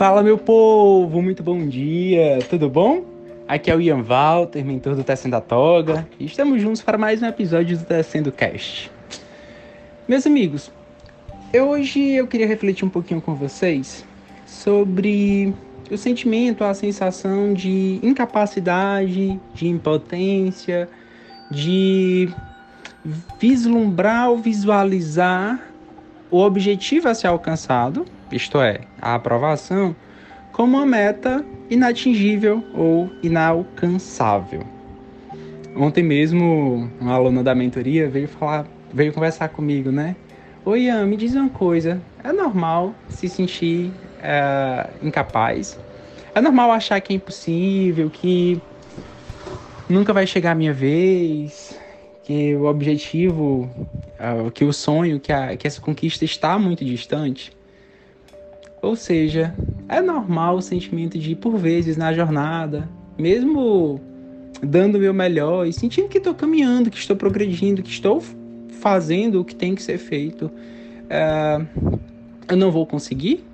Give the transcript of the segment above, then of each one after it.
Fala meu povo, muito bom dia, tudo bom? Aqui é o Ian Walter, mentor do Tecendo a Toga, e estamos juntos para mais um episódio do Tecendo Cast. Meus amigos, hoje eu queria refletir um pouquinho com vocês sobre o sentimento, a sensação de incapacidade, de impotência, de vislumbrar ou visualizar o objetivo a ser alcançado, isto é, a aprovação, como uma meta inatingível ou inalcançável. Ontem mesmo, uma aluna da mentoria veio falar, veio conversar comigo, né? Oi, Ian, me diz uma coisa. É normal se sentir é, incapaz? É normal achar que é impossível, que nunca vai chegar a minha vez, que o objetivo, uh, que o sonho, que, a, que essa conquista está muito distante. Ou seja, é normal o sentimento de, por vezes, na jornada, mesmo dando o meu melhor e sentindo que estou caminhando, que estou progredindo, que estou fazendo o que tem que ser feito, uh, eu não vou conseguir?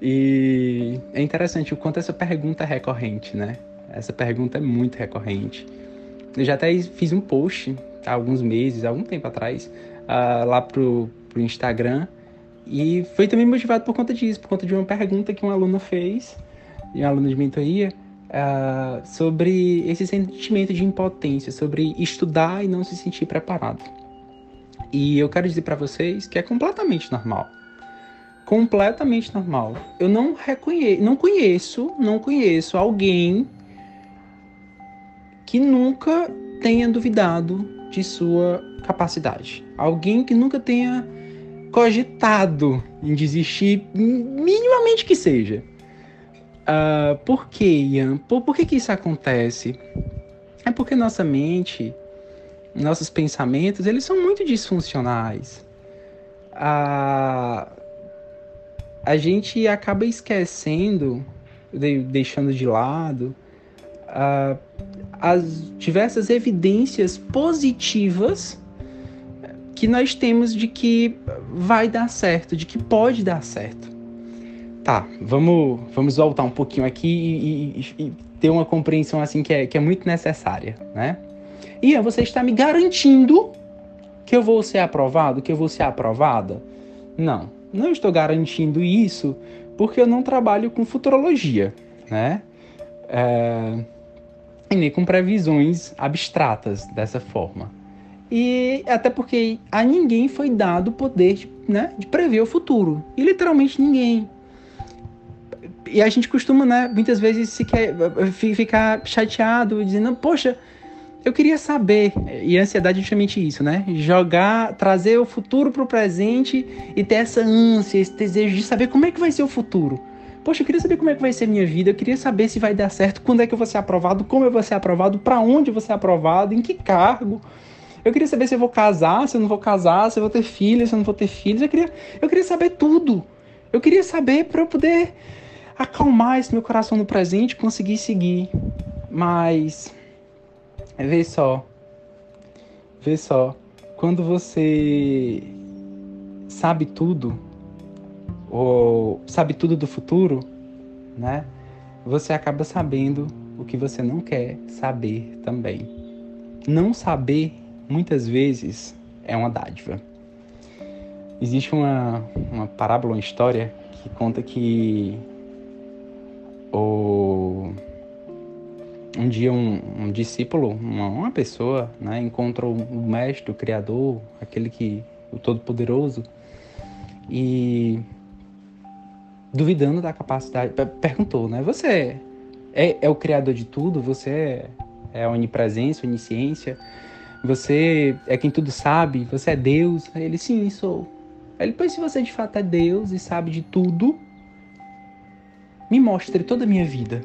E é interessante o quanto essa pergunta é recorrente, né? Essa pergunta é muito recorrente. Eu já até fiz um post há alguns meses, algum tempo atrás, uh, lá pro, pro Instagram. E foi também motivado por conta disso, por conta de uma pergunta que uma aluna fez, uma aluna de mentoria, uh, sobre esse sentimento de impotência, sobre estudar e não se sentir preparado. E eu quero dizer para vocês que é completamente normal. Completamente normal. Eu não reconheço, não conheço, não conheço alguém que nunca tenha duvidado de sua capacidade. Alguém que nunca tenha cogitado em desistir, minimamente que seja. Uh, por que, Ian? Por, por que, que isso acontece? É porque nossa mente, nossos pensamentos, eles são muito disfuncionais. Uh, a gente acaba esquecendo, deixando de lado, uh, as diversas evidências positivas que nós temos de que vai dar certo, de que pode dar certo. Tá, vamos, vamos voltar um pouquinho aqui e, e, e ter uma compreensão assim que é, que é muito necessária, né? Ian, você está me garantindo que eu vou ser aprovado, que eu vou ser aprovada? Não, não estou garantindo isso porque eu não trabalho com futurologia, né? É e nem com previsões abstratas dessa forma. E até porque a ninguém foi dado o poder de, né, de prever o futuro. E literalmente ninguém. E a gente costuma, né, muitas vezes se quer, ficar chateado, dizendo, poxa, eu queria saber. E a ansiedade é justamente isso, né? Jogar, trazer o futuro para o presente e ter essa ânsia, esse desejo de saber como é que vai ser o futuro. Poxa, eu queria saber como é que vai ser minha vida, eu queria saber se vai dar certo, quando é que eu vou ser aprovado, como eu vou ser aprovado, para onde eu vou ser aprovado, em que cargo. Eu queria saber se eu vou casar, se eu não vou casar, se eu vou ter filhos, se eu não vou ter filhos. Eu queria, eu queria saber tudo. Eu queria saber para eu poder acalmar esse meu coração no presente, conseguir seguir. Mas vê só. Vê só. Quando você sabe tudo, ou sabe tudo do futuro, né? Você acaba sabendo o que você não quer saber também. Não saber, muitas vezes, é uma dádiva. Existe uma, uma parábola, uma história que conta que o, um dia um, um discípulo, uma, uma, pessoa, né, encontrou o mestre, o criador, aquele que o todo-poderoso, e duvidando da capacidade. Perguntou, né? Você é, é o criador de tudo? Você é, é a onipresença, onisciência? Você é quem tudo sabe? Você é Deus? Aí ele, sim, sou. Aí ele, pois se você de fato é Deus e sabe de tudo, me mostre toda a minha vida.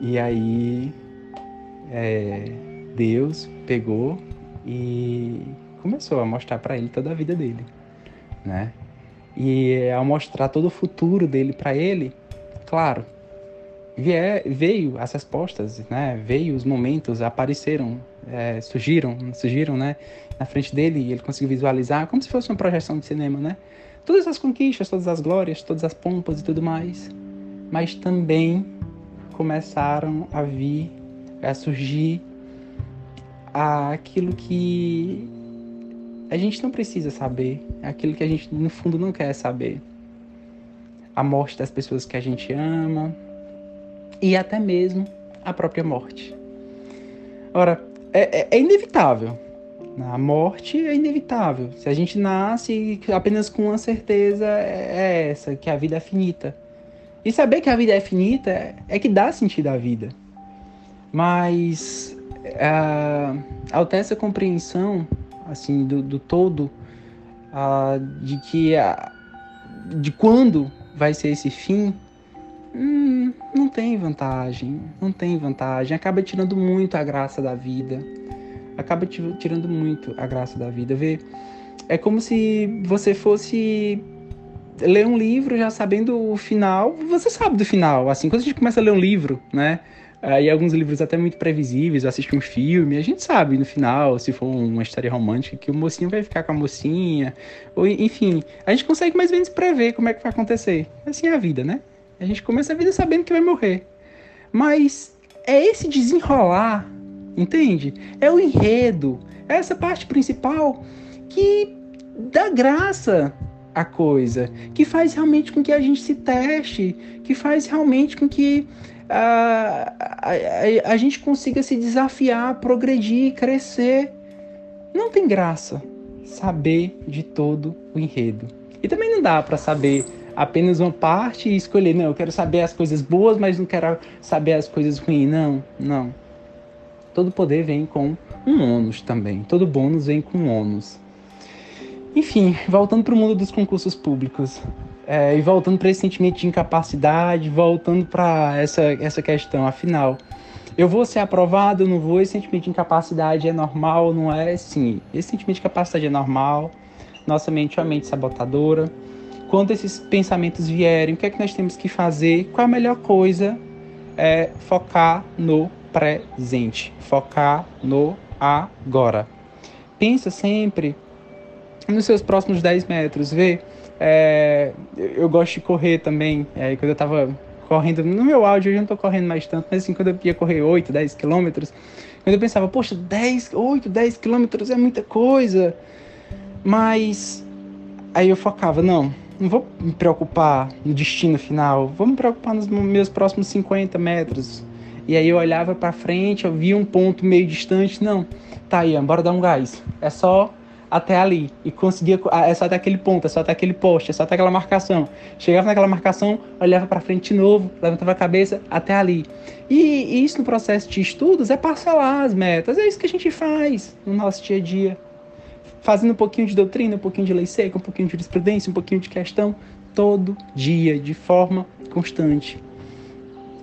E aí, é, Deus pegou e começou a mostrar para ele toda a vida dele, né? E ao mostrar todo o futuro dele para ele, claro, veio as respostas, né? Veio os momentos, apareceram é, surgiram, surgiram, né, na frente dele e ele conseguiu visualizar como se fosse uma projeção de cinema, né? Todas as conquistas, todas as glórias, todas as pompas e tudo mais, mas também começaram a vir, a surgir aquilo que a gente não precisa saber, aquilo que a gente no fundo não quer saber. A morte das pessoas que a gente ama e até mesmo a própria morte. Ora, é, é, é inevitável. A morte é inevitável. Se a gente nasce apenas com uma certeza é, é essa, que a vida é finita. E saber que a vida é finita é, que dá sentido à vida. Mas uh, ao ter essa compreensão assim do, do todo uh, de que uh, de quando vai ser esse fim hum, não tem vantagem não tem vantagem. Acaba tirando muito a graça da vida. Acaba tirando muito a graça da vida vê? É como se você fosse ler um livro já sabendo o final. Você sabe do final assim quando a gente começa a ler um livro né? Aí alguns livros até muito previsíveis, assiste um filme, a gente sabe no final, se for uma história romântica, que o mocinho vai ficar com a mocinha, ou enfim, a gente consegue mais ou menos prever como é que vai acontecer. Assim é a vida, né? A gente começa a vida sabendo que vai morrer. Mas é esse desenrolar, entende? É o enredo, é essa parte principal que dá graça à coisa, que faz realmente com que a gente se teste, que faz realmente com que a, a, a gente consiga se desafiar, progredir, crescer. Não tem graça saber de todo o enredo. E também não dá para saber apenas uma parte e escolher, não, eu quero saber as coisas boas, mas não quero saber as coisas ruins. Não, não. Todo poder vem com um ônus também. Todo bônus vem com um ônus. Enfim, voltando para o mundo dos concursos públicos. É, e voltando para esse sentimento de incapacidade, voltando para essa, essa questão, afinal, eu vou ser aprovado, não vou? Esse sentimento de incapacidade é normal, não é? Sim, esse sentimento de incapacidade é normal. Nossa mente é uma mente sabotadora. Quando esses pensamentos vierem, o que é que nós temos que fazer? Qual a melhor coisa? É focar no presente, focar no agora. Pensa sempre nos seus próximos 10 metros, vê é, eu gosto de correr também. É, quando eu tava correndo, no meu áudio eu já não tô correndo mais tanto, mas assim, quando eu ia correr 8, 10 quilômetros, quando eu pensava, poxa, 10, 8, 10 quilômetros é muita coisa. Mas aí eu focava, não, não vou me preocupar no destino final, vou me preocupar nos meus próximos 50 metros. E aí eu olhava para frente, eu via um ponto meio distante, não, tá Ian, bora dar um gás. É só até ali e conseguia é só até aquele ponto, é só até aquele poste, é só até aquela marcação. Chegava naquela marcação, olhava para frente de novo, levantava a cabeça até ali. E, e, isso no processo de estudos é parcelar as metas, é isso que a gente faz no nosso dia a dia. Fazendo um pouquinho de doutrina, um pouquinho de lei seca, um pouquinho de jurisprudência, um pouquinho de questão, todo dia, de forma constante.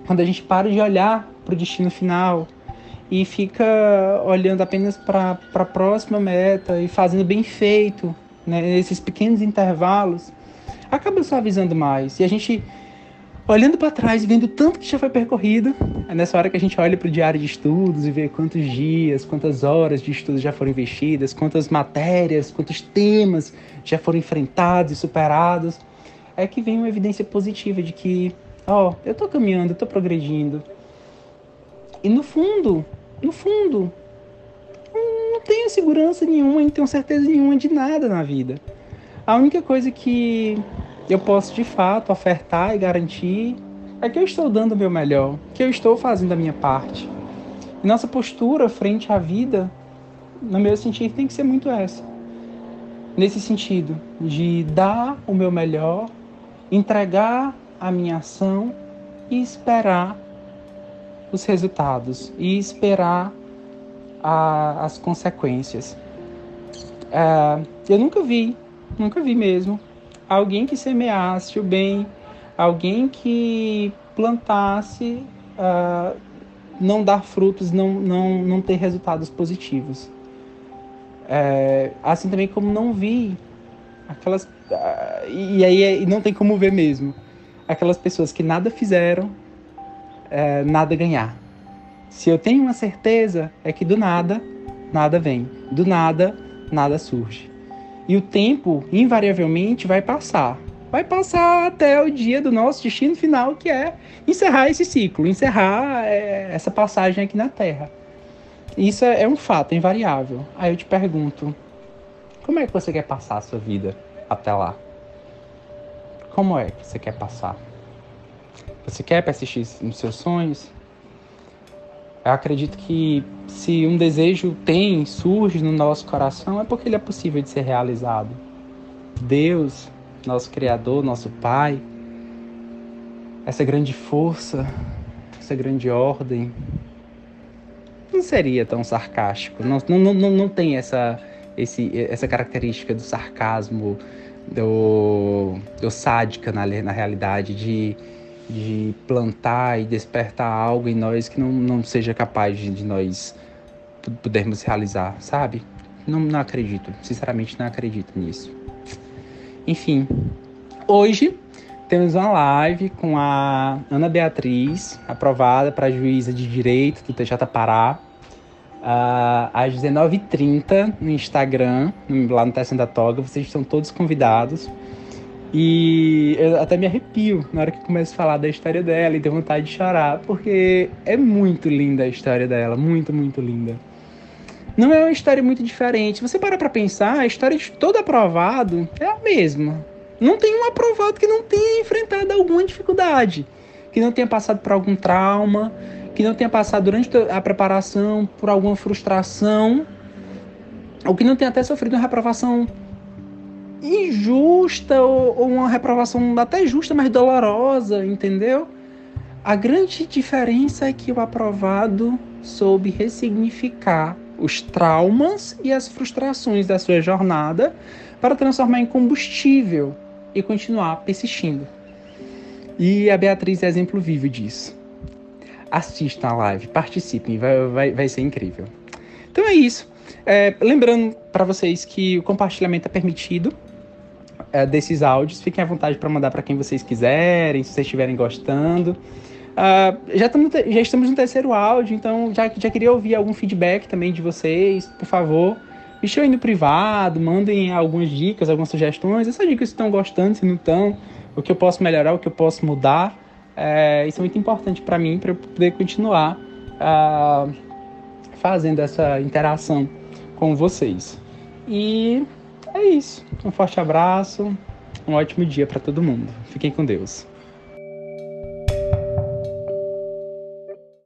Quando a gente para de olhar para o destino final, e fica olhando apenas para a próxima meta e fazendo bem feito, né, nesses pequenos intervalos, acaba suavizando mais. E a gente, olhando para trás e vendo tanto que já foi percorrido, é nessa hora que a gente olha para o diário de estudos e vê quantos dias, quantas horas de estudo já foram investidas, quantas matérias, quantos temas já foram enfrentados e superados, é que vem uma evidência positiva de que, ó, eu estou caminhando, eu estou progredindo. E no fundo, no fundo, não tenho segurança nenhuma, não tenho certeza nenhuma de nada na vida. A única coisa que eu posso de fato ofertar e garantir é que eu estou dando o meu melhor, que eu estou fazendo a minha parte. E nossa postura frente à vida, no meu sentido, tem que ser muito essa. Nesse sentido, de dar o meu melhor, entregar a minha ação e esperar os resultados e esperar a, as consequências. É, eu nunca vi, nunca vi mesmo, alguém que semeasse o bem, alguém que plantasse, uh, não dar frutos, não, não, não ter resultados positivos. É, assim também como não vi aquelas. Uh, e aí e não tem como ver mesmo. Aquelas pessoas que nada fizeram, é, nada ganhar. Se eu tenho uma certeza, é que do nada, nada vem. Do nada, nada surge. E o tempo, invariavelmente, vai passar. Vai passar até o dia do nosso destino final, que é encerrar esse ciclo, encerrar é, essa passagem aqui na Terra. Isso é, é um fato, é invariável. Aí eu te pergunto, como é que você quer passar a sua vida até lá? Como é que você quer passar? Você quer persistir nos seus sonhos? Eu acredito que se um desejo tem, surge no nosso coração, é porque ele é possível de ser realizado. Deus, nosso Criador, nosso Pai, essa grande força, essa grande ordem, não seria tão sarcástico. Não, não, não, não tem essa, esse, essa característica do sarcasmo, do, do sádica na, na realidade, de, de plantar e despertar algo em nós que não, não seja capaz de, de nós podermos realizar, sabe? Não, não acredito, sinceramente não acredito nisso. Enfim, hoje temos uma live com a Ana Beatriz, aprovada para juíza de direito do TJ Pará, uh, às 19h30 no Instagram, lá no Testa da Toga. Vocês estão todos convidados. E eu até me arrepio na hora que começo a falar da história dela e tenho vontade de chorar, porque é muito linda a história dela, muito, muito linda. Não é uma história muito diferente. Você para pra pensar, a história de todo aprovado é a mesma. Não tem um aprovado que não tenha enfrentado alguma dificuldade, que não tenha passado por algum trauma, que não tenha passado durante a preparação por alguma frustração, ou que não tenha até sofrido uma reprovação injusta ou, ou uma reprovação até justa, mas dolorosa, entendeu? A grande diferença é que o aprovado soube ressignificar os traumas e as frustrações da sua jornada para transformar em combustível e continuar persistindo. E a Beatriz é exemplo vivo disso assistam a live, participem, vai, vai, vai ser incrível. Então é isso. É, lembrando para vocês que o compartilhamento é permitido é, desses áudios. Fiquem à vontade para mandar para quem vocês quiserem, se vocês estiverem gostando. Uh, já, estamos, já estamos no terceiro áudio, então já, já queria ouvir algum feedback também de vocês, por favor. Me chamem no privado, mandem algumas dicas, algumas sugestões. Essas dicas se estão gostando, se não estão, o que eu posso melhorar, o que eu posso mudar. É, isso é muito importante para mim, para eu poder continuar uh, fazendo essa interação com vocês. E é isso. Um forte abraço, um ótimo dia para todo mundo. Fiquem com Deus.